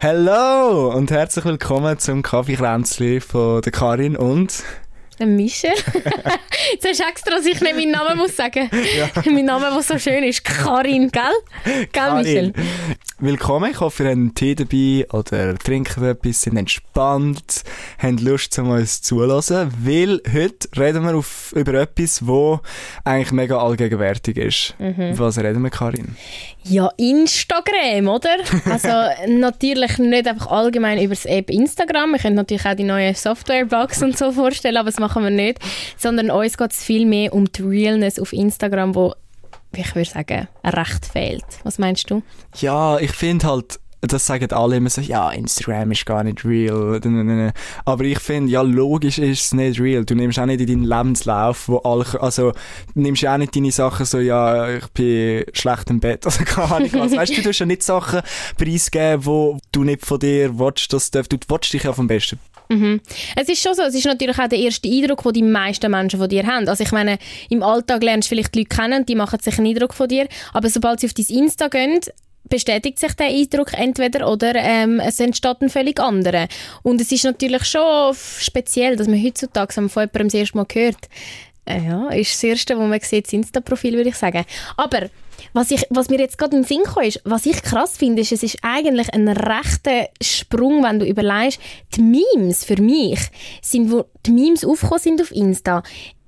Hallo und herzlich willkommen zum Kaffeekränzli von der Karin und Michel. Jetzt hast du extra, dass ich nicht meinen Namen muss sagen. Ja. mein Name, der so schön ist, Karin, gell? Gell. Michel? Willkommen, ich hoffe, ihr habt einen Tee dabei oder trinken etwas, sind entspannt, haben Lust, um uns zulassen, weil heute reden wir auf, über etwas, wo eigentlich mega allgegenwärtig ist. Mhm. Was reden wir, Karin? Ja, Instagram, oder? Also natürlich nicht einfach allgemein über das App Instagram. Wir können natürlich auch die neue Softwarebox und so vorstellen, aber das machen wir nicht. Sondern uns geht es viel mehr um die Realness auf Instagram, wo ich würde sagen, recht fehlt. Was meinst du? Ja, ich finde halt, das sagen alle immer so, ja, Instagram ist gar nicht real. Aber ich finde, ja, logisch ist es nicht real. Du nimmst auch nicht in deinen Lebenslauf, wo alle, also, du nimmst auch nicht deine Sachen so, ja, ich bin schlecht im Bett, also keine Ahnung was. Weißt du, du tust ja nicht Sachen preisgeben, wo du nicht von dir willst, das darf, du willst dich ja vom Besten Mhm. Es ist schon so, es ist natürlich auch der erste Eindruck, den die meisten Menschen von dir haben. Also ich meine, im Alltag lernst du vielleicht die Leute kennen, die machen sich einen Eindruck von dir, aber sobald sie auf dein Insta gehen, bestätigt sich der Eindruck entweder oder ähm, es entsteht ein völlig anderer. Und es ist natürlich schon speziell, dass man heutzutage, von jemandem das erste Mal hört, äh, ja, ist das Erste, wo man sieht, das Insta-Profil, würde ich sagen. Aber was, ich, was mir jetzt gerade in den Sinn kam, ist, was ich krass finde, ist, es ist eigentlich ein rechter Sprung, wenn du überlegst, die Memes für mich sind, wo die Memes aufgekommen sind auf Insta,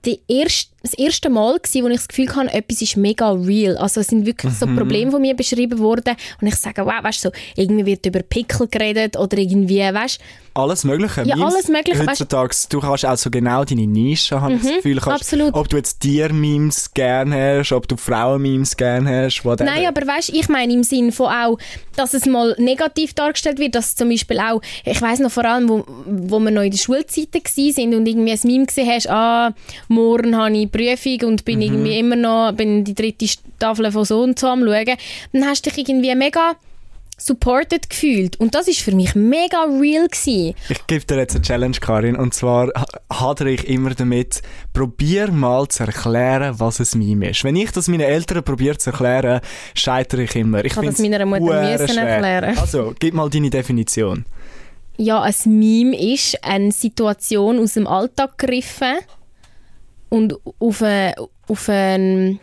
die erste, das erste Mal gewesen, wo ich das Gefühl hatte, etwas ist mega real. Also es sind wirklich mhm. so Probleme von mir beschrieben worden und ich sage, wow, weißt du, so, irgendwie wird über Pickel geredet oder irgendwie, weißt alles Mögliche. Ja, Memes, alles Mögliche. Heutzutage, du kannst auch so genau deine Nische, habe mhm, das Gefühl. Kannst, absolut. Ob du jetzt Tier-Memes gerne hast, ob du Frauen-Memes gerne hast, whatever. Nein, aber weißt, ich meine im Sinn von auch, dass es mal negativ dargestellt wird, dass zum Beispiel auch, ich weiß noch vor allem, wo, wo wir noch in der Schulzeit sind und irgendwie ein Meme gesehen hast, ah, morgen habe ich Prüfung und bin mhm. irgendwie immer noch, bin die dritte Tafel von so und so am schauen, dann hast du dich irgendwie mega supported gefühlt. Und das ist für mich mega real gewesen. Ich gebe dir jetzt eine Challenge, Karin. Und zwar hadere ich immer damit, probier mal zu erklären, was ein Meme ist. Wenn ich das meinen Eltern probiere zu erklären, scheitere ich immer. Ich kann das meiner Mutter müssen erklären. Also, gib mal deine Definition. Ja, ein Meme ist eine Situation aus dem Alltag gegriffen und auf, eine, auf einen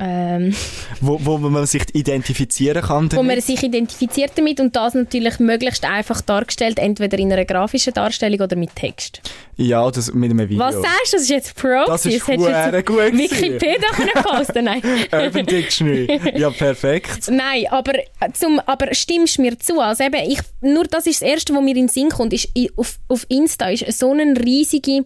ähm, wo, wo man sich identifizieren kann damit? Wo man sich identifiziert damit und das natürlich möglichst einfach dargestellt, entweder in einer grafischen Darstellung oder mit Text. Ja, das mit einem Video. Was sagst du? Das ist jetzt Pro. Das ist gut Wikipedia können posten? Nein. Urban Dictionary. Ja, perfekt. Nein, aber, zum, aber stimmst du mir zu? Also eben, ich, nur das ist das Erste, was mir in den Sinn kommt, ist, auf, auf Insta ist so eine riesige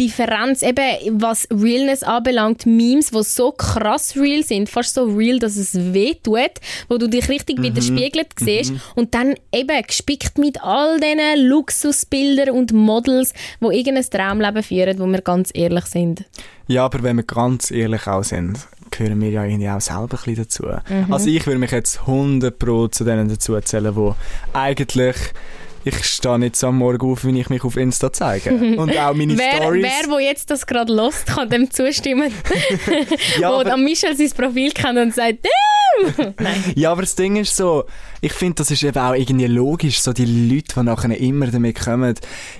Differenz, eben was Realness anbelangt, Memes, die so krass real sind, fast so real, dass es weh tut, wo du dich richtig mhm. widerspiegelt siehst mhm. und dann eben gespickt mit all diesen Luxusbildern und Models, wo irgendein Traumleben führen, wo wir ganz ehrlich sind. Ja, aber wenn wir ganz ehrlich auch sind, gehören wir ja irgendwie auch selber ein bisschen dazu. Mhm. Also ich würde mich jetzt 100 Pro zu denen dazu zählen, die eigentlich ich stehe nicht so am Morgen auf, wenn ich mich auf Insta zeige. Und auch meine wer, Stories. Wer, wo jetzt das gerade lost, kann dem zustimmen. ja, wo am Michel sein Profil kennt und sagt, Damn! Ja, aber das Ding ist so, ich finde, das ist eben auch irgendwie logisch, so die Leute, die nachher immer damit kommen,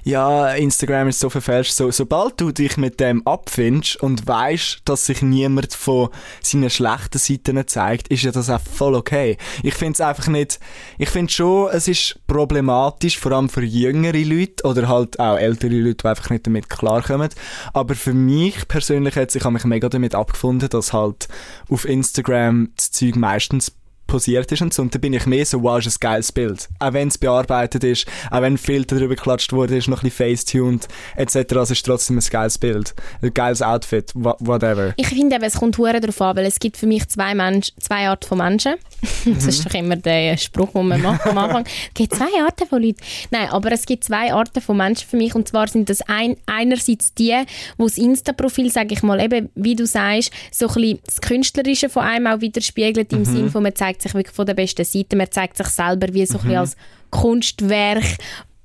ja, Instagram ist so verfälscht, so, sobald du dich mit dem abfindest und weißt, dass sich niemand von seinen schlechten Seiten zeigt, ist ja das auch voll okay. Ich finde es einfach nicht, ich finde schon, es ist problematisch, vor allem für jüngere Leute oder halt auch ältere Leute, die einfach nicht damit klarkommen. Aber für mich persönlich jetzt, ich mich mega damit abgefunden, dass halt auf Instagram das Zeug meistens posiert ist und so. Und da bin ich mehr so, wow, ist ein geiles Bild. Auch wenn es bearbeitet ist, auch wenn ein Filter drüber geklatscht wurde, ist noch ein bisschen facetuned, etc. Es ist trotzdem ein geiles Bild. Ein geiles Outfit, whatever. Ich finde eben, es kommt hure darauf an, weil es gibt für mich zwei, Mensch, zwei Arten von Menschen. das ist doch immer der Spruch, den man macht am Anfang. Es gibt zwei Arten von Leuten. Nein, aber es gibt zwei Arten von Menschen für mich und zwar sind das ein, einerseits die, wo das Insta-Profil, sage ich mal, eben, wie du sagst, so ein bisschen das Künstlerische von einem auch widerspiegelt, im mhm. Sinn von, man zeigt zeigt sich wirklich von der besten Seite. Man zeigt sich selber wie so mhm. ein als Kunstwerk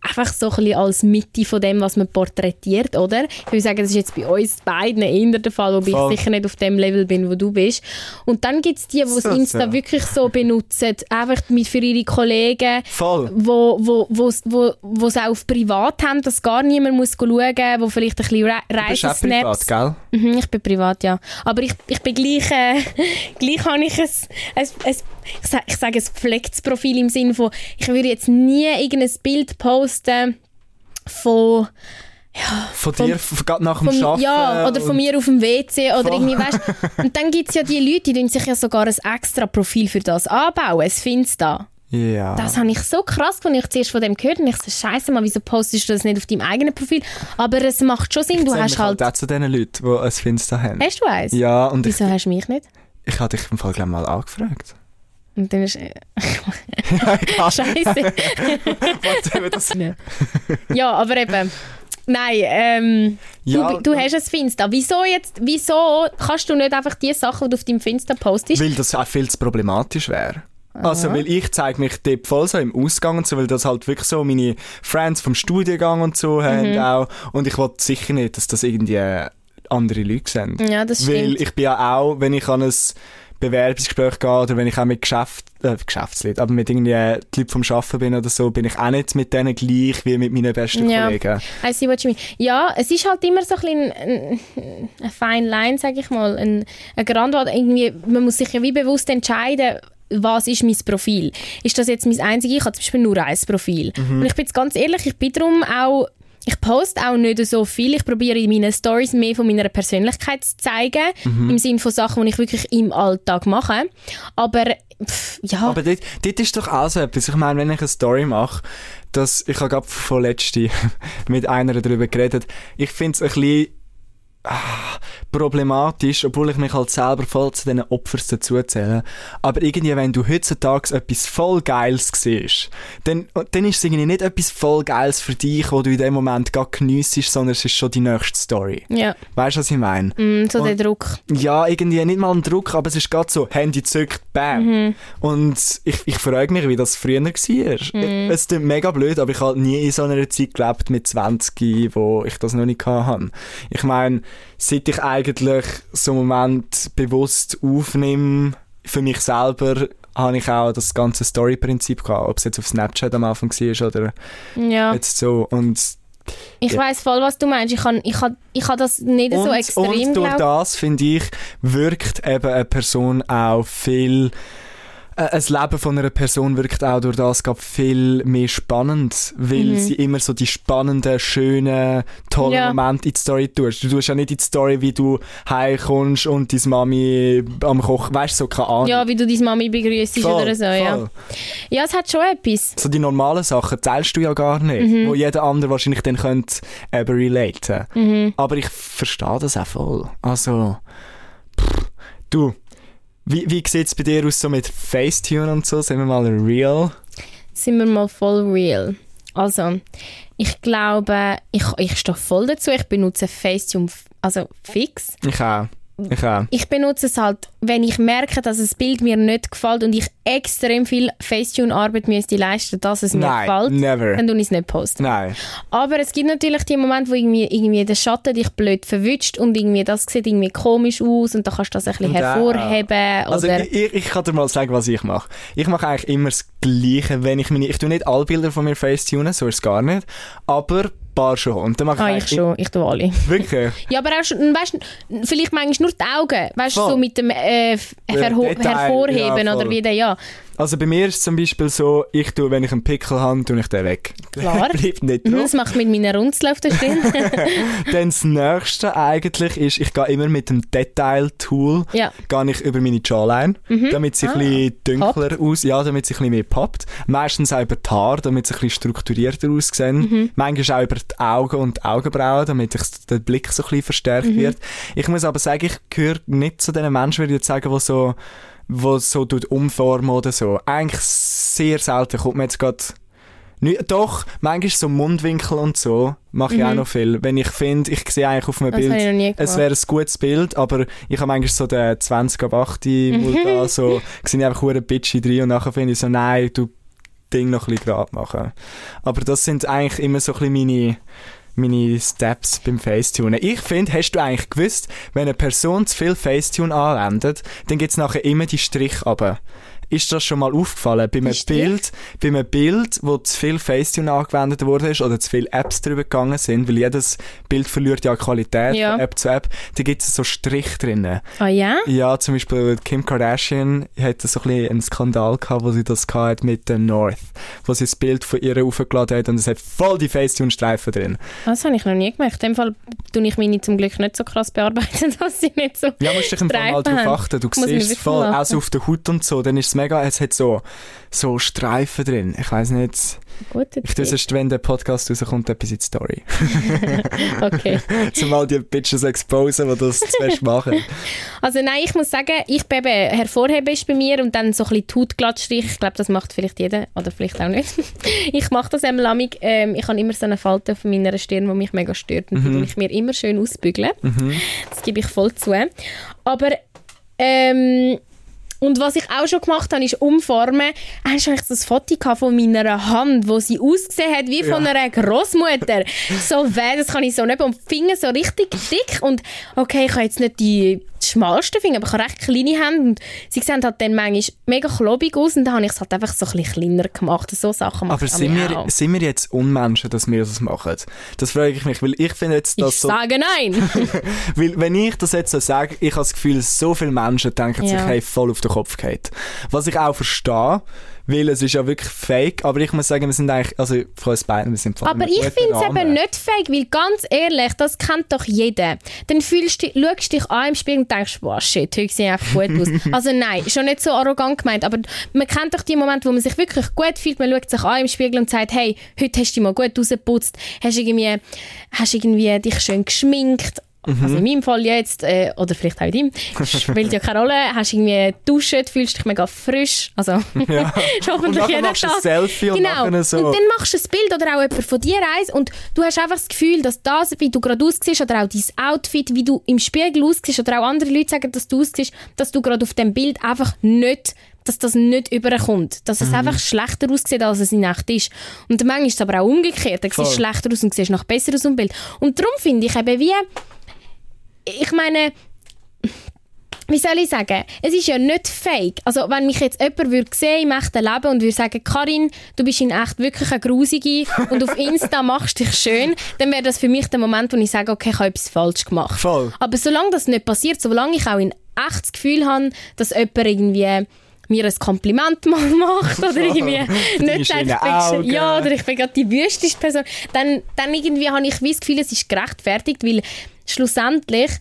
einfach so ein bisschen als Mitte von dem, was man porträtiert, oder? Ich würde sagen, das ist jetzt bei uns beiden eher der Fall, wobei Voll. ich sicher nicht auf dem Level bin, wo du bist. Und dann gibt es die, die das So, Insta so. wirklich so benutzen, einfach mit für ihre Kollegen, Voll. wo, wo, wo, wo, wo sie auch auf privat haben, dass gar niemand muss schauen muss, wo vielleicht ein bisschen Re Du bist Reisesnaps... privat, gell? Mhm, ich bin privat, ja. Aber ich, ich bin gleich, äh, gleich habe ich ein, ein, ein ich sage ich sag ein gepflegtes Profil im Sinne von, ich würde jetzt nie irgendein Bild posten von, Von, Vom- dir, von, gerade nach dem von Arbeiten. ja, oder von mir auf dem WC oder irgendwie, weißt Und dann gibt es ja die Leute, die tun sich ja sogar ein extra Profil für das anbauen, ein Finsta. Ja. Das habe ich so krass, als ich zuerst von dem gehört und ich so, scheiße mal, wieso postest du das nicht auf deinem eigenen Profil? Aber es macht schon Sinn, du Zähl hast mich halt... auch zu den Leuten, die ein Finster haben. Hast du eins? Ja, und ich, Wieso hast du mich nicht? ich habe dich im Fall gleich mal angefragt. Und dann ist... ja, Scheiße. ja, aber eben. Nein, ähm, ja, du, du hast ein Finsta. Wieso jetzt, wieso kannst du nicht einfach die Sachen, die du auf deinem Finsta postest? Weil das auch viel zu problematisch wäre. Also, weil ich zeige mich dort voll so im Ausgang und so, weil das halt wirklich so meine Friends vom Studiengang und so haben Mhm. auch. Und ich wollte sicher nicht, dass das irgendwie andere Leute sehen. Ja, das Weil stimmt. ich bin ja auch, wenn ich an ein Bewerbungsgespräch gehe oder wenn ich auch mit Geschäft, äh, Geschäftsleuten, aber mit irgendwie äh, die vom Arbeiten bin oder so, bin ich auch nicht mit denen gleich wie mit meinen besten Ja. Kollegen. I see what you mean. Ja, es ist halt immer so ein bisschen ein, eine fine line, sage ich mal. Ein, ein Grandwald. Irgendwie, man muss sich ja wie bewusst entscheiden, was ist mein Profil. Ist das jetzt mein einziges? Ich habe zum Beispiel nur ein Profil. Mhm. Und ich bin jetzt ganz ehrlich, ich bin darum auch ich poste auch nicht so viel. Ich probiere in meinen Stories mehr von meiner Persönlichkeit zu zeigen. Mhm. Im Sinne von Sachen, die ich wirklich im Alltag mache. Aber, pff, ja. Aber dort, dort ist doch auch so etwas. Ich meine, wenn ich eine Story mache, dass, ich habe gerade von letzte mit einer darüber geredet, ich finde es ein bisschen ah, problematisch, obwohl ich mich halt selber voll zu diesen Opfern dazu zähle. Aber irgendwie, wenn du heutzutage etwas voll Geiles siehst, dann, dann ist es irgendwie nicht etwas voll Geiles für dich, wo du in dem Moment gar geniessest, sondern es ist schon die nächste Story. ja, Weißt du, was ich meine? mm, so der Druck. Ja, irgendwie nicht mal ein Druck, aber es ist gerade so, Handy zückt, bam. Mhm. Und ich, ich frage mich, wie das früher war. Mhm. Es klingt mega blöd, aber ich habe nie in so einer Zeit gelebt mit 20, wo ich das noch nicht hatte. Ich meine, seit ich eigentlich so einen Moment bewusst aufnehme, für mich selber, habe ich auch das ganze Story-Prinzip gehabt, ob es jetzt auf Snapchat am Anfang war oder Ja. jetzt so. Und, Ich Ja. weiß voll, was du meinst. Ich kann, ich kann, ich kann das nicht so und, extrem und durch glauben. das, finde ich, wirkt eben eine Person auch viel äh, ein Leben von einer Person wirkt auch durch das viel mehr spannend, weil Mhm. sie immer so die spannenden, schönen, tollen Ja. Momente in die Story tust. Du tust ja nicht in die Story, wie du heimkommst und deine Mami am Kochen, weißt du, so keine Ahnung. Ja, wie du deine Mami begrüßt oder so, ja. voll. Ja, es hat schon etwas. So die normalen Sachen teilst du ja gar nicht, Mhm. wo jeder andere wahrscheinlich dann könnte eben relaten. Mhm. Aber ich verstehe das auch voll. Also, pff, du, wie, wie sieht es bei dir aus so mit Facetune und so? Sind wir mal real? Sind wir mal voll real. Also, ich glaube, ich, ich stehe voll dazu. Ich benutze Facetune also fix. Ich auch. Ich auch. Ich benutze es halt, wenn ich merke, dass das Bild mir nicht gefällt und ich extrem viel Facetune-Arbeit müsste leisten, dass es mir Nein, gefällt, never. dann tue ich es nicht posten. Nein. Aber es gibt natürlich die Momente, wo irgendwie, irgendwie der Schatten dich blöd verwünscht und irgendwie das sieht irgendwie komisch aus und da kannst du das ein bisschen Und, hervorheben. Also oder ich, ich, kann dir mal sagen, was ich mache. Ich mache eigentlich immer das Gleiche, wenn ich meine... Ich tue nicht alle Bilder von mir Facetune, so ist es gar nicht. Aber paar schon. Und dann mache ah, ich eigentlich- schon, ich tue alle. Wirklich? Ja, aber auch schon, weißt, vielleicht manchmal nur die Augen, weißt du, so mit dem äh, hervorheben ja, oder voll. wie der, ja. Also bei mir ist es zum Beispiel so, ich tue, wenn ich einen Pickel habe, tue ich den weg. Klar. Bleibt nicht Mhm, drauf. Das macht mit meinen Runzeln auf der Stirn. Dann das nächste eigentlich ist, ich gehe immer mit dem Detail-Tool ja. gehe ich über meine Jawline, damit sie Ah, ein bisschen dunkler aus, ja, damit sie ein bisschen mehr poppt. Meistens auch über die Haare, damit sie ein bisschen strukturierter aussehen. Mhm. Manchmal auch über die Augen und die Augenbrauen, damit ich, der Blick so ein bisschen verstärkt Mhm. wird. Ich muss aber sagen, ich gehöre nicht zu den Menschen, würde ich jetzt sagen, die so, wo so tut umformen oder so. Eigentlich sehr selten kommt mir jetzt gerade Doch, manchmal so Mundwinkel und so mache ich auch noch viel. Wenn ich finde, ich sehe eigentlich auf einem Mhm. Das Bild, es wäre ein gutes Bild, aber ich habe manchmal so den 20 ab 8 Mhm. Mut da, so, sehe ich einfach hure bitchy drin und nachher finde ich so, nein, du Ding noch ein bisschen gerade machen. Aber das sind eigentlich immer so ein bisschen meine, meine Steps beim Facetunen. Ich finde, hast du eigentlich gewusst, wenn eine Person zu viel Facetune anwendet, dann gibt's nachher immer die Strich runter. Ist das schon mal aufgefallen? Bei einem Ist die? Bild, bei einem Bild, wo zu viel Facetune angewendet wurde ist oder zu viele Apps drüber gegangen sind, weil jedes Bild verliert ja Qualität Ja. von App zu App, da gibt es so Strich drinnen. Ah ja? Ja, zum Beispiel Kim Kardashian hatte so ein bisschen einen Skandal gehabt, wo sie das hat mit der North, wo sie das Bild von ihr aufgeladen hat und es hat voll die Facetune-Streifen drin. Das habe ich noch nie gemacht. In dem Fall tue ich meine zum Glück nicht so krass bearbeiten, dass sie nicht so... Ja, musst dich im Fall mal drauf haben. achten. Du Muss siehst es voll, auch so achten. auf der Haut und so, dann ist mega, es hat so, so Streifen drin. Ich weiss nicht, Guter ich tue es, wenn der Podcast rauskommt, etwas in die Story. Okay. Zumal die Bitches exposen, die das zuerst machen. Also nein, ich muss sagen, ich bin eben, hervorheben ist bei mir und dann so ein bisschen die Haut. Ich glaube, das macht vielleicht jeder oder vielleicht auch nicht. ich mache das einmal amig. Ähm, ich habe immer so eine Falte auf meiner Stirn, die mich mega stört und die tue ich mir immer schön ausbügeln. Das gebe ich voll zu. Aber ähm, und was ich auch schon gemacht habe, ist umformen. Hast du eigentlich das Foto von meiner Hand, wo sie ausgesehen hat wie von Ja. einer Großmutter. so weh, das kann ich so nicht. Und die Finger so richtig dick. Und okay, ich habe jetzt nicht die schmalsten Finger, aber ich habe recht kleine Hände. Und sie sehen halt dann manchmal mega klobig aus. Und dann habe ich es halt einfach so ein bisschen kleiner gemacht. So Sachen Aber ich sind auch. wir, sind wir jetzt Unmenschen, dass wir das machen? Das frage ich mich, weil ich finde jetzt, Ich dass so, sage nein. weil wenn ich das jetzt so sage, ich habe das Gefühl, so viele Menschen denken sich, Ja. hey, voll auf den Kopf geht. Was ich auch verstehe, weil es ist ja wirklich fake, aber ich muss sagen, wir sind eigentlich, also von uns beiden, wir sind Aber ich finde es eben nicht fake, weil ganz ehrlich, das kennt doch jeder. Dann fühlst du, schaust dich an im Spiegel und denkst, wow, shit, heute sehe ich einfach gut aus. also nein, schon nicht so arrogant gemeint, aber man kennt doch die Momente, wo man sich wirklich gut fühlt, man schaut sich an im Spiegel und sagt, hey, heute hast du dich mal gut rausgeputzt, hast irgendwie, hast irgendwie dich schön geschminkt, Mhm. Also in meinem Fall jetzt, äh, oder vielleicht auch in deinem, spielt ja keine Rolle, hast irgendwie duschen, fühlst dich mega frisch, also Ja. ist hoffentlich Und jeden machst du ein Tag. Selfie und genau. nachher so- Und dann machst du ein Bild oder auch jemand von dir eins und du hast einfach das Gefühl, dass das, wie du gerade aussiehst oder auch dein Outfit, wie du im Spiegel aussiehst oder auch andere Leute sagen, dass du aussiehst, dass du gerade auf dem Bild einfach nicht dass das nicht überkommt. Dass es Mhm. einfach schlechter aussieht, als es in echt ist. Und manchmal ist es aber auch umgekehrt. Dann siehst du Voll. schlechter aus und siehst noch besser aus im Bild. Und darum finde ich eben wie... Ich meine wie soll ich sagen, es ist ja nicht fake. Also wenn mich jetzt jemand würde sehen im echten Leben und würde sagen, Karin, du bist in echt wirklich eine Grusige und auf Insta machst dich schön, dann wäre das für mich der Moment, wo ich sage, okay, ich habe etwas falsch gemacht. Voll. Aber solange das nicht passiert, solange ich auch in echt das Gefühl habe, dass jemand irgendwie mir ein Kompliment mal macht oder irgendwie deine nicht sagt, ich bin, ja, oder ich bin gerade die wüsteste Person, dann, dann irgendwie habe ich das Gefühl, es ist gerechtfertigt, weil schlussendlich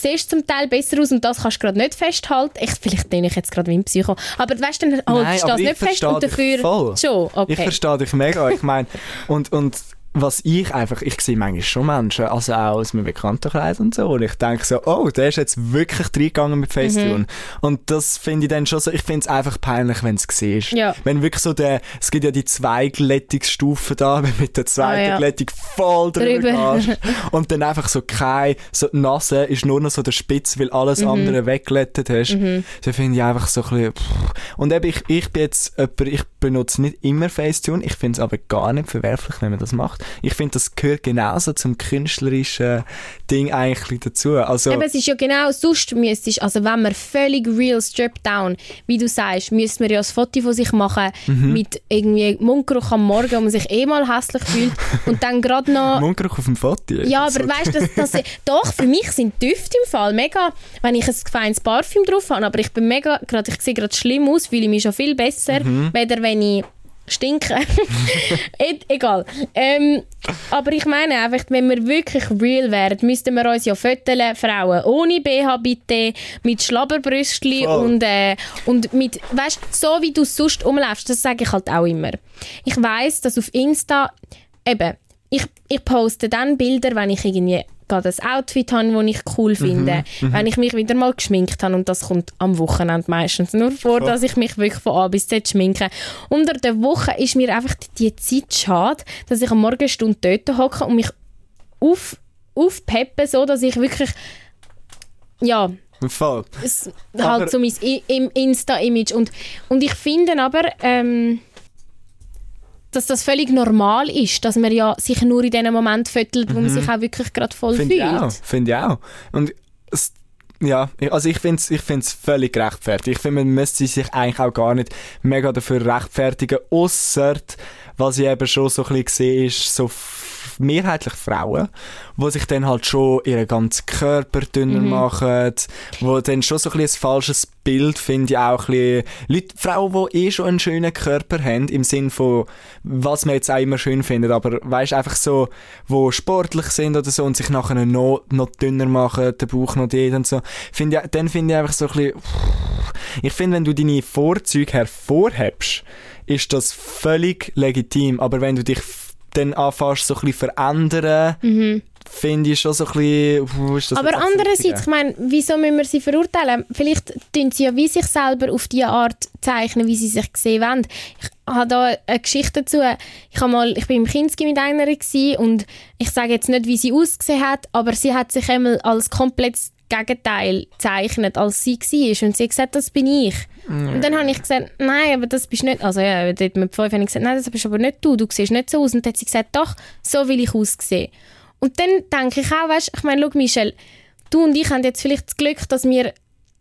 siehst du zum Teil besser aus und das kannst du gerade nicht festhalten. Ich, vielleicht bin ich jetzt gerade wie ein Psycho. Aber weißt du, dann haltest du das ich nicht fest und dafür voll. schon. Okay. Ich verstehe dich mega. Ich meine, und, und was ich einfach, ich sehe manchmal schon Menschen, also auch aus meinem Bekanntenkreis und so, und ich denke so, oh, der ist jetzt wirklich reingegangen mit Facetune. Mhm. Und das finde ich dann schon so, ich finde es einfach peinlich, wenn es siehst. Ja. Wenn wirklich so der, es gibt ja die zwei Glättungsstufen da, wenn mit der zweiten Ah, ja. Glättung voll drüber, Drüber. gehst. Und dann einfach so kein, so die Nase ist nur noch so der Spitz, weil alles Mhm. andere wegglättet hast. Da finde ich einfach so ein bisschen, pff. Und eben, ich, ich bin jetzt jemand, ich benutze nicht immer Facetune, ich finde es aber gar nicht verwerflich, wenn man das macht. Ich finde, das gehört genauso zum künstlerischen Ding eigentlich dazu. Also, Aber es ist ja genau, sonst müsstest, also wenn man völlig real stripped down, wie du sagst, müsste man ja ein Foto von sich machen Mhm. mit irgendwie Mundgeruch am Morgen, wo man sich eh mal hässlich fühlt und dann gerade noch... Mundgeruch auf dem Foto. Ja, aber So- weißt du, das, das, doch, für mich sind Düfte im Fall mega, wenn ich ein feines Parfüm drauf habe, aber ich bin mega, grad, ich sehe gerade schlimm aus, fühle mich schon viel besser, Mhm. weder wenn ich stinke. Egal. Ähm, aber ich meine einfach, wenn wir wirklich real wären, müssten wir uns ja föteln, Frauen ohne BH bitte, mit Schlabberbrüstli Voll. und, äh, und mit, weißt so wie du sonst umläufst, das sage ich halt auch immer. Ich weiß, dass auf Insta, eben, ich, ich poste dann Bilder, wenn ich irgendwie gerade ein Outfit habe, das ich cool finde, wenn ich mich wieder mal geschminkt habe und das kommt am Wochenende meistens nur vor, dass ich mich wirklich von A bis Z schminke. Unter der Woche ist mir einfach die Zeit schade, dass ich am Morgen Stunde dort hocke und mich auf, aufpeppe, so dass ich wirklich ja, Voll. es, Aber- halt so mein I- im Insta-Image und, und ich finde aber ähm, dass das völlig normal ist, dass man ja sich nur in dem Moment fötelt, wo man sich auch wirklich gerade voll Finde ich fühlt. auch. Finde ich auch. Und es, ja, ich- also ich finde es ich find's völlig gerechtfertigt. Ich finde, man müsste sich eigentlich auch gar nicht mega dafür rechtfertigen, ausser was ich eben schon so ein bisschen sehe, ist so mehrheitlich Frauen, die sich dann halt schon ihren ganzen Körper dünner Mhm. machen, wo dann schon so ein, bisschen ein falsches Bild, finde ich auch ein bisschen, Leute, Frauen, die eh schon einen schönen Körper haben, im Sinn von, was man jetzt auch immer schön findet, aber weißt einfach so, wo sportlich sind oder so und sich nachher noch, noch dünner machen, den Bauch noch dort und so, finde ich, dann finde ich einfach so ein bisschen, ich finde, wenn du deine Vorzüge hervorhebst, ist das völlig legitim, aber wenn du dich dann anfängst, so ein bisschen verändern, finde ich schon so ein bisschen, Mhm. Aber andererseits, ich meine, wieso müssen wir sie verurteilen? Vielleicht tun sie ja wie sich selber auf die Art zeichnen, wie sie sich sehen wollen. Ich habe da eine Geschichte dazu. Ich, habe mal, ich bin im Kinski mit einer und ich sage jetzt nicht, wie sie ausgesehen hat, aber sie hat sich einmal als komplettes Gegenteil gezeichnet, als sie war. Und sie hat gesagt, das bin ich. Und dann habe ich gesagt, nein, aber das bist nicht. Also ja, dort mit fünf habe ich gesagt, nein, das bist aber nicht du, du siehst nicht so aus. Und dann hat sie gesagt, doch, so will ich aussehen. Und dann denke ich auch, weißt, ich meine, schau Michelle, du und ich haben jetzt vielleicht das Glück, dass wir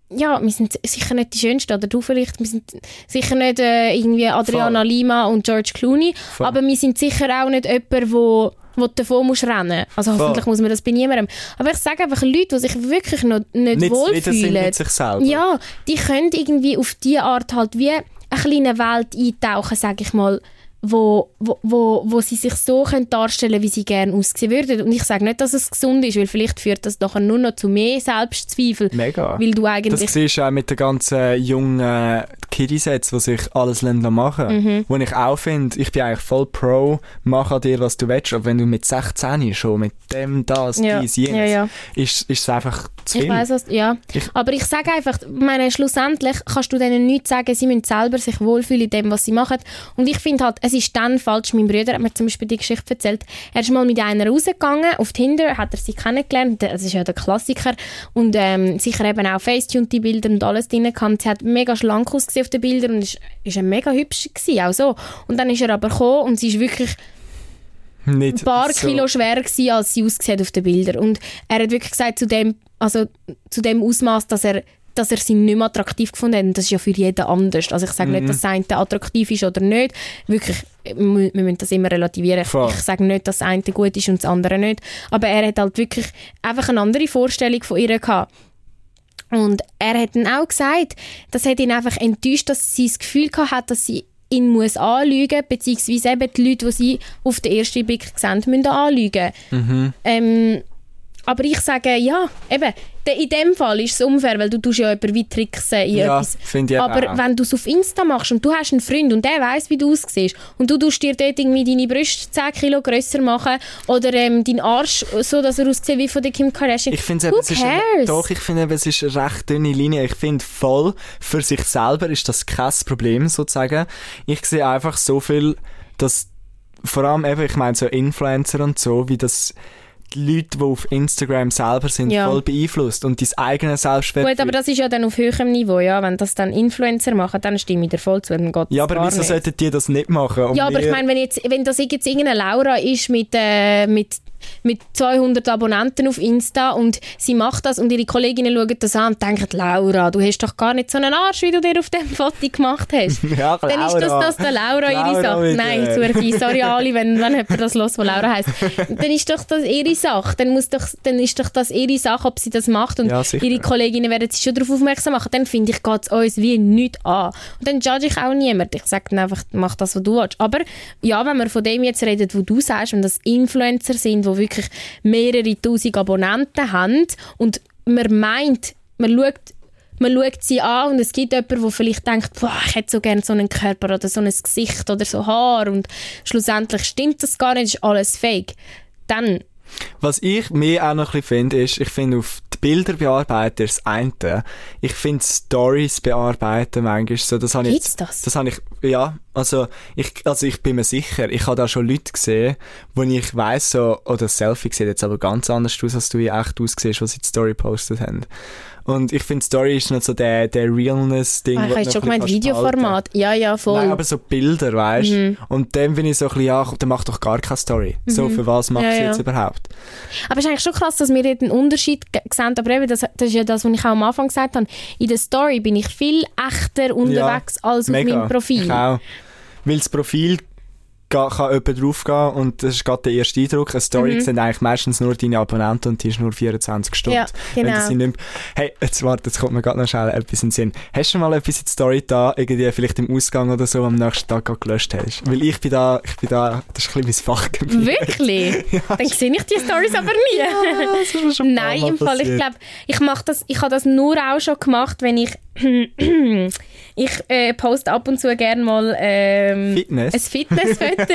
ja, wir sind sicher nicht die Schönsten, oder du vielleicht, wir sind sicher nicht äh, irgendwie Adriana Lima und George Clooney, Voll. aber wir sind sicher auch nicht jemand, wo wo du davon musst rennen. Also hoffentlich muss man das bei niemandem. Aber ich sage einfach, Leute, die sich wirklich noch nicht, nicht wohlfühlen, mit sich selber. ja, die können irgendwie auf diese Art halt wie eine kleine Welt eintauchen, sage ich mal, wo, wo, wo, wo sie sich so können darstellen wie sie gerne aussehen würden. Und ich sage nicht, dass es gesund ist, weil vielleicht führt das nachher nur noch zu mehr Selbstzweifel, Mega. weil du Das eigentlich... siehst du auch mit den ganzen jungen Kiddies, die sich alles machen Mhm. Wo ich auch finde, ich bin eigentlich voll pro, mach an dir, was du willst, aber wenn du mit 16 schon mit dem, das, Ja, dies, jenes, ja, ja. Ist, ist es einfach zu Ich viel. weiß was, ja. Ich- Aber ich sage einfach, meine, schlussendlich kannst du denen nicht sagen, sie müssen selber sich wohlfühlen in dem, was sie machen. Und ich finde halt, es ist dann falsch. Mein Bruder hat mir zum Beispiel die Geschichte erzählt. Er ist mal mit einer rausgegangen, auf Tinder hat er sie kennengelernt. Das ist ja der Klassiker. Und ähm, sicher eben auch Facetune, die Bilder und alles drin gehabt. Sie hat mega schlank ausgesehen auf den Bildern und ist, ist mega hübsch gewesen, auch so. Und dann ist er aber gekommen und sie ist wirklich Nicht ein paar so. Kilo schwerer gewesen, als sie ausgesehen auf den Bildern. Und er hat wirklich gesagt, zu dem, also zu dem Ausmaß, dass er dass er sie nicht mehr attraktiv gefunden hat. Und das ist ja für jeden anders. Also ich sage Mhm. nicht, dass das eine attraktiv ist oder nicht. Wirklich, wir, wir müssen das immer relativieren. Voll. Ich sage nicht, dass das eine gut ist und das andere nicht. Aber er hat halt wirklich einfach eine andere Vorstellung von ihr gehabt. Und er hat dann auch gesagt, das hat ihn einfach enttäuscht, dass sie das Gefühl hat, dass sie ihn muss anlügen, beziehungsweise eben die Leute, die sie auf den ersten Blick sehen, müssen anlügen. Ähm, aber ich sage, ja, eben, in dem Fall ist es unfair, weil du tust ja jemanden wie tricksen in Ja, etwas. ich Aber auch. wenn du es auf Insta machst und du hast einen Freund und der weiß, wie du aussiehst und du tust dir dort irgendwie deine Brüste 10 Kilo grösser machen oder ähm, deinen Arsch so, dass er aussieht wie von der Kim Kardashian. Ich finde es ist eine, doch, ich finde es ist eine recht dünne Linie. Ich finde voll, für sich selber ist das kein Problem, sozusagen. Ich sehe einfach so viel, dass, vor allem eben, ich meine so Influencer und so, wie das die Leute, die auf Instagram selber sind, Ja. voll beeinflusst und dein eigenes Selbstwert. Gut, aber das ist ja dann auf höherem Niveau, ja. Wenn das dann Influencer machen, dann stimme ich dir voll zu, dann geht ja, aber wieso nicht. sollten die das nicht machen? Ja, aber ich meine, wenn, jetzt, wenn das jetzt irgendeine Laura ist mit, äh, mit, mit 200 Abonnenten auf Insta und sie macht das und ihre Kolleginnen schauen das an und denken, Laura, du hast doch gar nicht so einen Arsch, wie du dir auf dem Foto gemacht hast. ja, Dann ist das, das der Laura, ihre Laura Sache. wieder. Nein, Zwergi, sorry Ali, wenn, wenn jemand das los, wo Laura heisst. Dann ist doch das ihre Sache. Dann, muss doch, dann ist doch das ihre Sache, ob sie das macht. Und Ja, ihre Kolleginnen werden sie schon darauf aufmerksam machen. Dann finde ich, geht es uns wie nichts an. Und dann judge ich auch niemand. Ich sage dann einfach, mach das, was du willst. Aber ja, wenn wir von dem jetzt reden, wo du sagst, wenn das Influencer sind, wirklich mehrere tausend Abonnenten haben und man meint, man schaut man schaut sie an und es gibt jemanden, der vielleicht denkt, boah, ich hätte so gerne so einen Körper oder so ein Gesicht oder so Haar und schlussendlich stimmt das gar nicht, ist alles fake. Dann, Was ich mir auch noch ein finde, ist, ich finde, auf die Bilder bearbeiten ist das eine. Ich finde Stories bearbeiten manchmal so, das habe ich Gibt's das? das habe ich, ja, also ich, also ich bin mir sicher, ich habe da schon Leute gesehen, wo ich weiss so, oder das Selfie sieht jetzt aber ganz anders aus, als du in echt aussiehst, was sie die Story postet haben. Und ich finde, Story ist nicht so der, der Realness-Ding, Ah, ich habe du schon gemeint. Videoformat. Ja, ja, voll. Nein, aber so Bilder, weißt du? Mhm. Und dann bin ich so ein bisschen, ja, dann mach doch gar keine Story. So, für was macht Ja, sie ja. jetzt überhaupt? Aber es ist eigentlich schon krass, dass wir dort einen Unterschied sehen. Aber eben, das, das ist ja das, was ich auch am Anfang gesagt habe. In der Story bin ich viel echter unterwegs als auf meinem Ich Profil. auch. Weil das Profil kann jemand draufgehen und das ist gerade der erste Eindruck. Eine Story Mhm. sind eigentlich meistens nur deine Abonnenten und die ist nur 24 Stunden. Ja, Wenn genau. sie nicht hey, jetzt warte, jetzt kommt mir gerade noch schnell etwas in den Sinn. Hast du mal etwas in die Story da, irgendwie vielleicht im Ausgang oder so, am nächsten Tag gelöscht hast? Weil ich bin da, ich bin da, das ist ein bisschen mein Fachgebiet. Wirklich? Dann sehe ich die Stories aber nie. Ja, das ist mir schon Nein, im Fall, ich passiert. glaube, ich mache das, ich habe das nur auch schon gemacht, wenn ich ich äh, poste ab und zu gerne mal ähm, Fitness. ein Fitnessfoto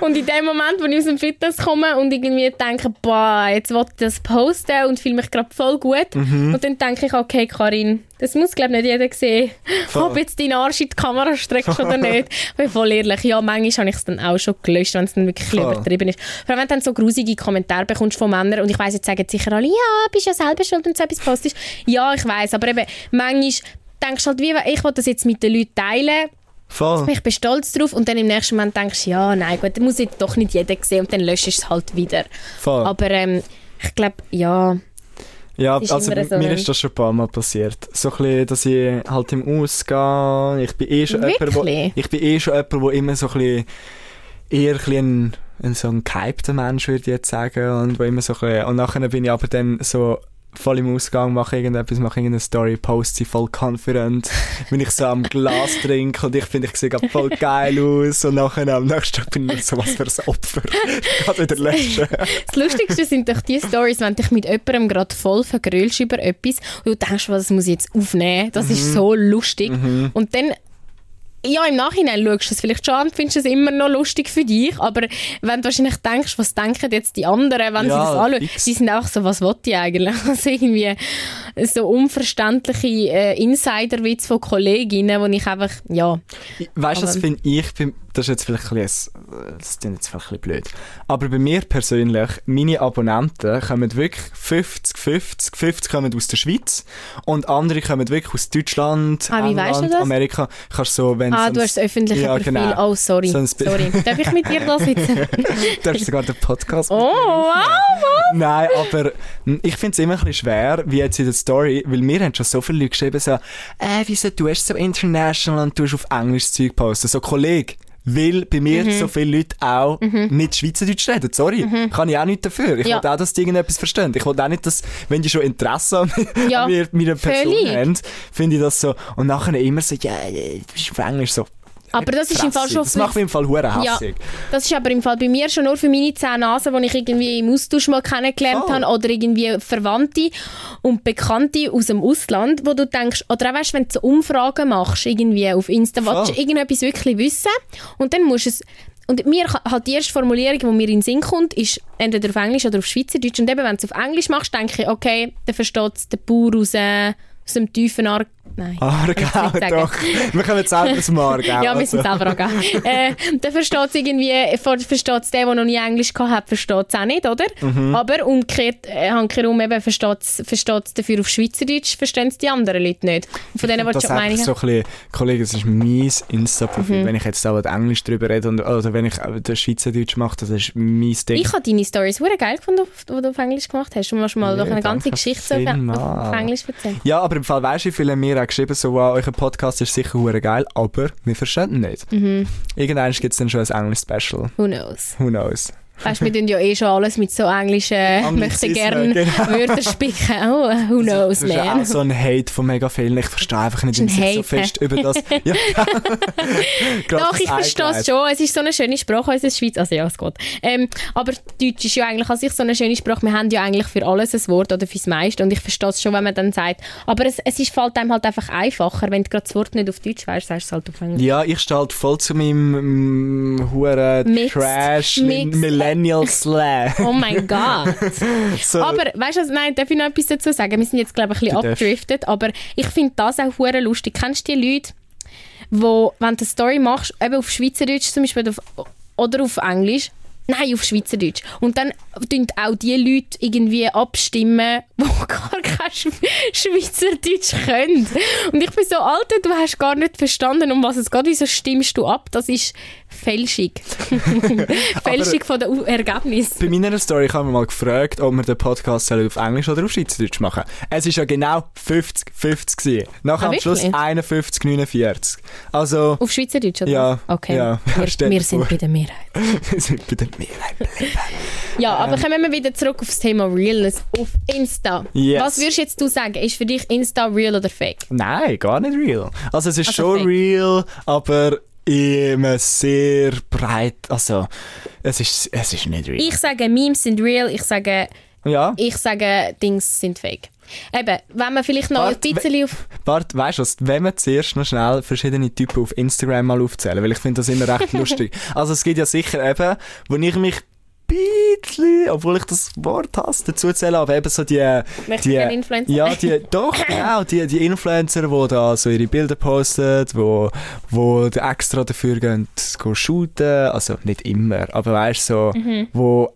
und in dem Moment, wo ich aus dem Fitness komme und irgendwie denke, boah, jetzt will ich das posten und fühle mich gerade voll gut Mhm. und dann denke ich, okay Karin, das muss glaube nicht jeder sehen, Voll. ob jetzt deinen Arsch in die Kamera streckst oder nicht. Weil voll ehrlich, ja, manchmal habe ich es dann auch schon gelöscht, wenn es dann wirklich Voll. übertrieben ist. Vor allem, wenn du dann so grusige Kommentare bekommst von Männern und ich weiss, jetzt sagen sicher alle, ja, bist ja selber schuld, wenn du so etwas postest. Ja, ich weiss, aber eben, manchmal denkst du halt, wie, ich will das jetzt mit den Leuten teilen, Voll. ich bin stolz drauf und dann im nächsten Moment denkst du, ja, nein, gut, muss jetzt doch nicht jeder sehen und dann löscht es halt wieder. Voll. Aber ähm, ich glaube, ja, Ja, ist also so mir ist das schon ein paar Mal passiert. So ein bisschen, dass ich halt im Ausgehen, ich bin eh schon jemand, wo, Wirklich? ich bin eh schon jemand, der immer so ein bisschen, eher ein, bisschen ein, ein, so ein gehypter Mensch, würde ich jetzt sagen, und wo immer so ein bisschen, und nachher bin ich aber dann so voll im Ausgang, mache irgendetwas, mache irgendeine Story, poste sie voll confident, wenn ich so am Glas trinke und ich finde, ich sehe gerade voll geil aus und nachher am nächsten Tag bin ich so, was für ein Opfer. Kann wieder löschen. Das Lustigste sind doch die Stories, wenn dich mit jemandem gerade voll vergrölst über etwas und du denkst, was muss ich jetzt aufnehmen, das Mhm. ist so lustig. Und dann ja, im Nachhinein schaust du es vielleicht schon an, findest es immer noch lustig für dich, aber wenn du wahrscheinlich denkst, was denken jetzt die anderen, wenn sie Ja, das anschauen, fix. die sind auch so, was will ich eigentlich? Also irgendwie so unverständliche äh, Insiderwitze von Kolleginnen, wo ich einfach, ja, Weißt du, das finde ich, das ist jetzt vielleicht ein bisschen, das klingt jetzt vielleicht ein bisschen blöd, aber bei mir persönlich, meine Abonnenten kommen wirklich 50, 50, 50 kommen aus der Schweiz und andere kommen wirklich aus Deutschland, Ah, wie weißt du England? Amerika. Kannst so, wenn ah, du hast das öffentliche Ja, Profil, genau. oh sorry, sorry. Darf ich mit dir da sitzen? du hast sogar den Podcast oh, wow! Nein, aber ich finde es immer ein bisschen schwer, wie jetzt in der Story, weil mir haben schon so viele Leute geschrieben, so, äh, wieso du hast so international und du hast auf Englisch Zeug posten, so Kollege. Weil bei mir Mhm. so viele Leute auch nicht Schweizerdeutsch reden. Sorry, kann ich auch nicht dafür. Ich Ja. will auch, dass die irgendetwas verstehen. Ich will auch nicht, dass, wenn die schon Interesse an, Ja, an mir, meiner Person völlig. haben, finde ich das so. Und nachher immer so, ja, yeah, du bist auf Englisch so. Aber das ist im Fall schon Das macht mich im Fall hure Ja, hässig. das ist aber im Fall bei mir schon nur für meine zehn Nasen, die ich irgendwie im Austausch mal kennengelernt Voll. habe oder irgendwie Verwandte und Bekannte aus dem Ausland, wo du denkst, oder auch weißt, wenn du Umfragen machst, irgendwie auf Insta, willst du irgendetwas wirklich wissen und dann musst du es und mir halt die erste Formulierung, die mir in den Sinn kommt, ist entweder auf Englisch oder auf Schweizerdeutsch. Und eben, wenn du es auf Englisch machst, denke ich, okay, dann versteht es der Bauer aus, äh, aus dem tiefen Ar Nein. Aargau, ich sagen. doch. Wir jetzt selber zum Aargau. Ja, wir sind also. selber auch äh, Dann versteht es irgendwie, versteht der, der noch nie Englisch hat, versteht es auch nicht, oder? Mhm. Aber umgekehrt, äh, handkehrum eben, versteht es dafür auf Schweizerdeutsch, verstehen es die anderen Leute nicht. Von denen, das schon meine so ein bisschen, Kollege, das ist mein Insta-Profil. Mhm. Wenn ich jetzt auch Englisch drüber rede und, oder wenn ich den Schweizerdeutsch mache, das ist mein Ding. Ich habe deine Stories sehr geil gefunden, die du auf Englisch gemacht hast. Du musst mal Ja, doch eine ganze Geschichte auf, auf Englisch erzählen. ja, aber im Fall weißt du, viele mir auch geschrieben so, wow, euer Podcast ist sicher hure geil, aber wir verstehen ihn nicht. Mhm. Irgendwann gibt es dann schon ein Englisch-Special. Who knows? Who knows? Weißt wir tun ja eh schon alles mit so englischen, möchte Anglizismen, gerne genau. Wörter spicken. Oh, who knows, Das ist ja man. auch so ein Hate von mega vielen. Ich verstehe einfach nicht, Das wie ist man so fest über das... Ja. Doch, das ich verstehe es schon. Es ist so eine schöne Sprache, unsere Schweiz. Also ja, es geht. Ähm, aber Deutsch ist ja eigentlich an sich so eine schöne Sprache. Wir haben ja eigentlich für alles ein Wort oder fürs meiste. Und ich verstehe es schon, wenn man dann sagt. Aber es, es ist, fällt einem halt einfach einfacher. Wenn du gerade das Wort nicht auf Deutsch weißt, sagst du es halt auf Englisch. Ja, ich stehe halt voll zu meinem mm, huren Trash, mixed Millennial Slang. Oh mein Gott. So, Aber weißt du, nein, darf ich noch etwas dazu sagen? Wir sind jetzt, glaube ich, ein bisschen Du abgedriftet, aber ich finde das auch lustig. Kennst du die Leute, wo, wenn du eine Story machst, eben auf Schweizerdeutsch zum Beispiel oder auf, oder auf Englisch, Nein, auf Schweizerdeutsch. Und dann tun auch die Leute irgendwie abstimmen, die gar kein Sch Schweizerdeutsch können. Und ich bin so, Alter, du hast gar nicht verstanden, um was es geht. Wieso stimmst du ab? Das ist Fälschung. Fälschung von den U- Ergebnissen. Bei meiner Story haben wir mal gefragt, ob wir den Podcast auf Englisch oder auf Schweizerdeutsch machen. Es ist ja genau 50-50 gewesen. Nachher Ah, am Schluss wirklich? 51-49. Also, Auf Schweizerdeutsch, oder? Ja, Okay. ja. Wir, wir sind bei der Mehrheit. wir sind bei der Mehrheit. Ja, aber kommen wir wieder zurück auf das Thema Realness auf Insta. Yes. Was würdest jetzt du sagen? Ist für dich Insta real oder fake? Nein, gar nicht real. Also es ist Also schon fake. real, aber immer sehr breit. Also es ist, es ist nicht real. Ich sage, Memes sind real. Ich sage, ja. ich sage, Dings sind fake. Eben, wenn man vielleicht noch Warte, ein bisschen auf... Warte, weißt du was? Wenn wir zuerst noch schnell verschiedene Typen auf Instagram mal aufzählen, weil ich finde das immer recht lustig. Also es gibt ja sicher eben, wo ich mich bisschen, obwohl ich das Wort hasse, dazu zähle, aber eben so die... Möchtest die du Influencer Ja, die, doch, genau, die, die Influencer, die da so ihre Bilder posten, wo, wo die extra dafür gehen, zu shooten, also nicht immer, aber weißt so, Mhm. wo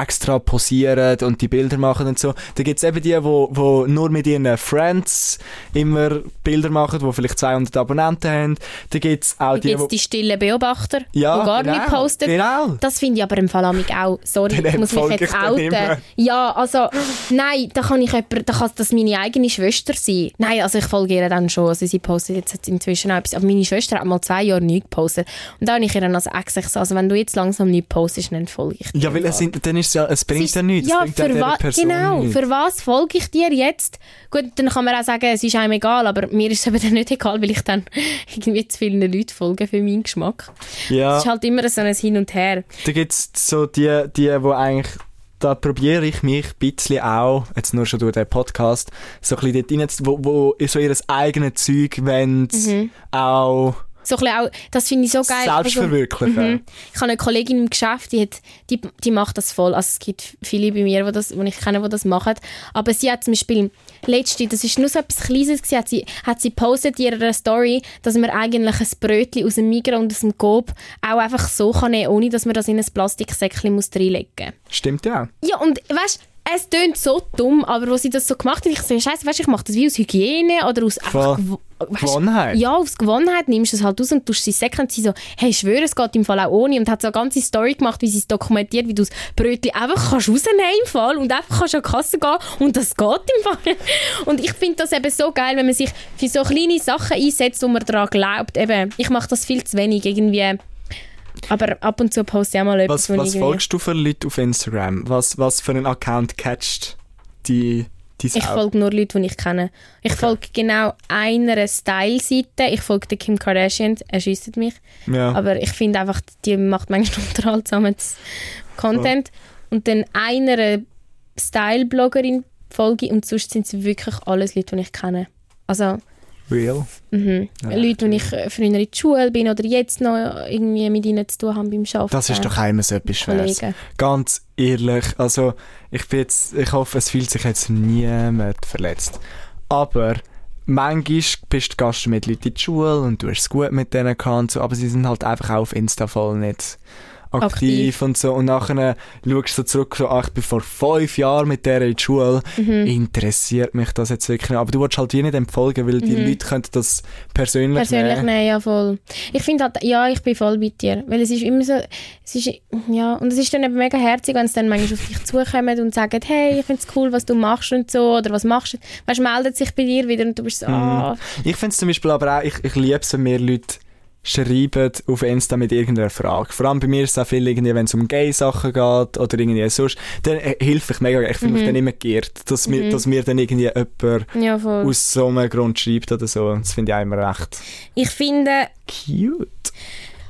extra posieren und die Bilder machen und so. Da gibt es eben die, wo, wo nur mit ihren Friends immer Bilder machen, die vielleicht 200 Abonnenten haben. Da gibt es auch Da die, gibt wo... die stillen Beobachter, ja, die gar genau, nicht posten. Genau. Das finde ich aber im Fall amig auch. Sorry, ich muss mich jetzt outen. Ja, also, nein, da kann ich jemand, da kann das meine eigene Schwester sein. Nein, also ich folge ihr dann schon. Also sie postet jetzt inzwischen auch etwas. Aber meine Schwester hat mal zwei Jahre nichts gepostet. Und da habe ich ihr dann als Ex gesagt, also wenn du jetzt langsam nichts postest, dann folge ich dir. Ja, weil es, sind, dann ist ja, es bringt ist- ja nichts. Ja, für wa- Person genau. nichts. Für was folge ich dir jetzt? Gut, dann kann man auch sagen, es ist einem egal, aber mir ist es eben dann nicht egal, weil ich dann irgendwie zu vielen Leuten folge für meinen Geschmack. ja. Es ist halt immer so ein Hin und Her. Da gibt es so die, die, wo eigentlich, da probiere ich mich ein bisschen auch, jetzt nur schon durch den Podcast, so ein bisschen dort rein, wo, wo so ihr eigenes Zeug wollen, Mhm. auch So ein auch, das finde ich so geil. Also, verwirklichen. Mhm. Ich habe eine Kollegin im Geschäft, die, hat, die, die macht das voll. Also es gibt viele bei mir, die, das, die ich kenne, die das machen. Aber sie hat zum Beispiel letzte, das ist nur so etwas Kleines gewesen, hat sie, hat sie postet in ihrer Story, dass man eigentlich ein Brötchen aus dem Migros und aus dem Coop auch einfach so kann nehmen, ohne dass man das in ein Plastiksäckchen muss reinlegen muss. Stimmt ja. Ja, und weißt es tönt so dumm, aber wo sie das so gemacht hat, ich so, scheiße, weißt, ich mache das wie aus Hygiene oder aus gew- Gewohnheit. ja, aus Gewohnheit nimmst du es halt aus und tust sie säcken und sie so, hey, ich schwöre, es geht im Fall auch ohne und hat so eine ganze Story gemacht, wie sie es dokumentiert, wie du das Brötchen einfach kannst rausnehmen im Fall und einfach kannst an die Kasse gehen und das geht im Fall. Und ich finde das eben so geil, wenn man sich für so kleine Sachen einsetzt, wo man daran glaubt. Eben, ich mache das viel zu wenig irgendwie, aber ab und zu poste ich auch mal etwas, Was, was irgendwie... folgst du für Leute auf Instagram? Was, was für einen Account catcht die, Ich folge nur Leute, die ich kenne. Ich folge genau einer Style-Seite. Ich folge der Kim Kardashian, er schiesst mich. ja. Aber ich finde einfach, die macht manchmal unterhaltsamen Content. Und dann einer Style-Bloggerin folge ich und sonst sind es wirklich alles Leute, die ich kenne. Also Real. mhm. Ja, Leute, die ich äh, früher in der Schule bin oder jetzt noch irgendwie mit ihnen zu tun habe beim Arbeiten. Das ist doch einmal so etwas Schweres. Ganz ehrlich, also ich bin jetzt, ich hoffe, es fühlt sich jetzt niemand verletzt. Aber manchmal bist du Gast mit Leuten in der Schule und du hast es gut mit denen gehabt so, aber sie sind halt einfach auch auf Insta voll nicht aktiv, Aktiv. und so. Und nachher schaust du so zurück, so, ach, ich bin vor fünf Jahren mit der in der Schule, Mhm. interessiert mich das jetzt wirklich nicht. Aber du willst halt wie nicht empfolgen, weil die Leute könnten das persönlich, Mhm. Persönlich nehmen. nehmen, ja voll. Ich finde halt, ja, ich bin voll bei dir. Weil es ist immer so, es ist, ja, und es ist dann eben mega herzig, wenn sie dann manchmal auf dich zukommen und sagen, hey, ich finde es cool, was du machst und so, oder was machst du? Weißt meldet sich bei dir wieder und du bist so, ah, Ich finde es zum Beispiel aber auch, ich, ich liebe es, wenn mir Leute schreiben auf Insta mit irgendeiner Frage. Vor allem bei mir ist es auch viel irgendwie, wenn es um Gay-Sachen geht oder irgendwie sonst, dann äh, hilft ich mega. Ich finde mich dann immer geehrt, dass, mir, dass mir dann irgendwie jemand ja aus so einem Grund schreibt oder so. Das finde ich auch immer recht Ich finde, cute.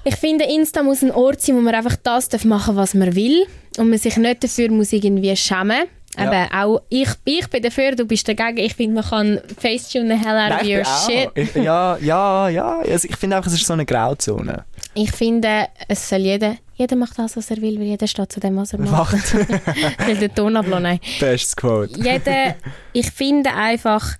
ich finde, Insta muss ein Ort sein, wo man einfach das darf machen was man will und man sich nicht dafür muss irgendwie schämen. Ja. Eben, auch ich, ich bin dafür, du bist dagegen. Ich finde, man kann Facetune hell out Nein, of shit. Ich, ja, ja, ja. Also ich finde einfach, es ist so eine Grauzone. Ich finde, es soll jeder, jeder macht das, was er will, weil jeder steht zu dem, was er macht. Macht. Will den Ton nein. Bestes Quote. Jeder, ich finde einfach,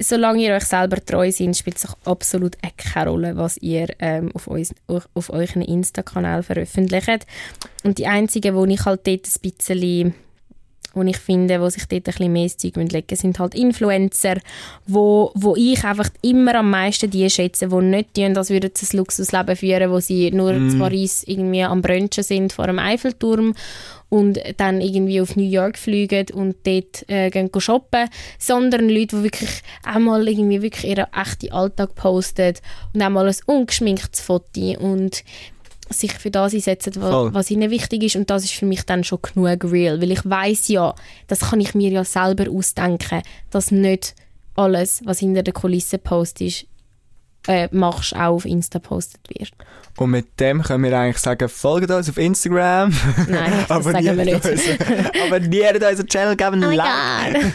solange ihr euch selber treu seid, spielt es absolut keine Rolle, was ihr ähm, auf, uns, auf euren Insta-Kanal veröffentlicht. Und die einzigen, wo ich halt dort ein bisschen wo ich finde, wo sich dort ein bisschen mehr Zeug legen müssen, sind halt Influencer, wo, wo ich einfach immer am meisten die schätze, die nicht tun, als würden sie ein Luxusleben führen, wo sie nur Mm. in Paris irgendwie am Brunchen sind vor dem Eiffelturm und dann irgendwie auf New York fliegen und dort äh, gehen shoppen, sondern Leute, die wirklich auch mal irgendwie wirklich ihren echten Alltag posten und auch mal ein ungeschminktes Foto und sich für das einsetzen, was, was ihnen wichtig ist und das ist für mich dann schon genug real, weil ich weiß ja, das kann ich mir ja selber ausdenken, dass nicht alles, was hinter der Kulisse postet, äh, machst, auch auf Insta postet wird. Und mit dem können wir eigentlich sagen, folgt uns auf Instagram. Nein, das sagen wir nicht. Abonniert unseren Channel, geben Oh ein my Like.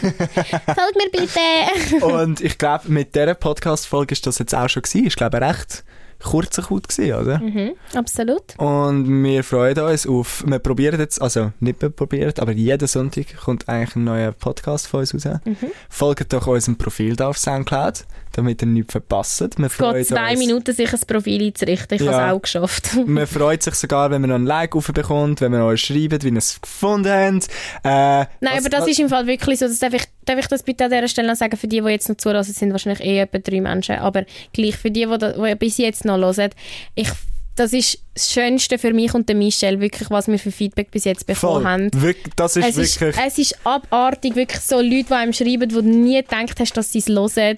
Folgt mir bitte! Und ich glaube, mit dieser Podcast-Folge ist das jetzt auch schon gewesen. Ich glaube, recht kurzer Code gewesen, oder? mhm, absolut. Und wir freuen uns auf, wir probieren jetzt, also nicht mehr probieren, aber jeden Sonntag kommt eigentlich ein neuer Podcast von uns raus. Mhm. Folgt doch unserem Profil da auf Soundcloud, damit ihr nichts verpasst. Wir Es geht zwei uns. Minuten, sich ein Profil einzurichten. Ich Ja. habe es auch geschafft. Man freut sich sogar, wenn man noch ein Like aufbekommt, wenn man euch schreibt, wie ihr es gefunden habt. Äh, Nein, was- aber das ist im Fall wirklich so. Das darf, ich, darf ich das bitte an dieser Stelle noch sagen? Für die, die jetzt noch zuhören, sind wahrscheinlich eh etwa drei Menschen. Aber gleich für die, die, die bis jetzt noch hören, ich, das ist das Schönste für mich und den Michelle, wirklich, was wir für Feedback bis jetzt bekommen Voll. haben. Wirk- das ist Es ist, wirklich... es ist abartig, wirklich so Leute, die einem schreiben, wo du nie gedacht hast, dass sie es hören,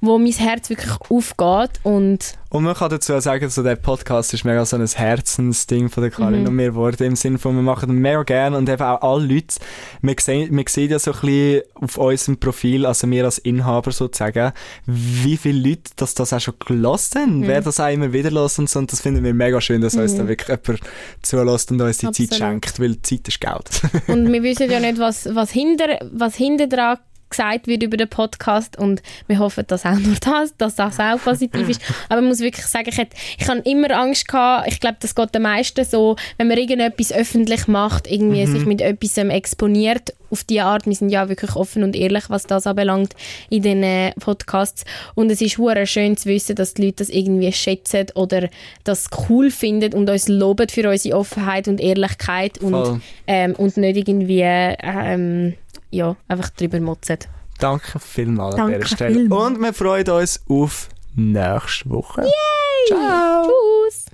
wo mein Herz wirklich aufgeht und Und man kann dazu sagen, so der Podcast ist mega so ein Herzensding von der Karin Mhm. und mir geworden, im Sinne von, wir machen ihn mega gerne und eben auch alle Leute, wir sehen, ja so ein bisschen auf unserem Profil, also wir als Inhaber sozusagen, wie viele Leute das, das auch schon gelost haben, Mhm. wer das auch immer wieder lässt und so, und das finden wir mega schön, dass uns da wirklich jemand zulässt und uns die Zeit Absolut. schenkt, weil Zeit ist Geld. Und wir wissen ja nicht, was, was hinter, was hinter dran gesagt wird über den Podcast und wir hoffen, dass auch nur das, dass das auch positiv ist. Aber ich muss wirklich sagen, ich, hätte, ich habe immer Angst gehabt, ich glaube, das geht den meisten so, wenn man irgendetwas öffentlich macht, irgendwie sich mit etwas ähm, exponiert, auf die Art, wir sind ja wirklich offen und ehrlich, was das anbelangt in den äh, Podcasts. Und es ist hure schön zu wissen, dass die Leute das irgendwie schätzen oder das cool finden und uns loben für unsere Offenheit und Ehrlichkeit und ähm, und nicht irgendwie ähm, ja, einfach drüber motzen. Danke vielmals an Danke dieser Stelle. vielmals. Und wir freuen uns auf nächste Woche. Ciao! Tschüss!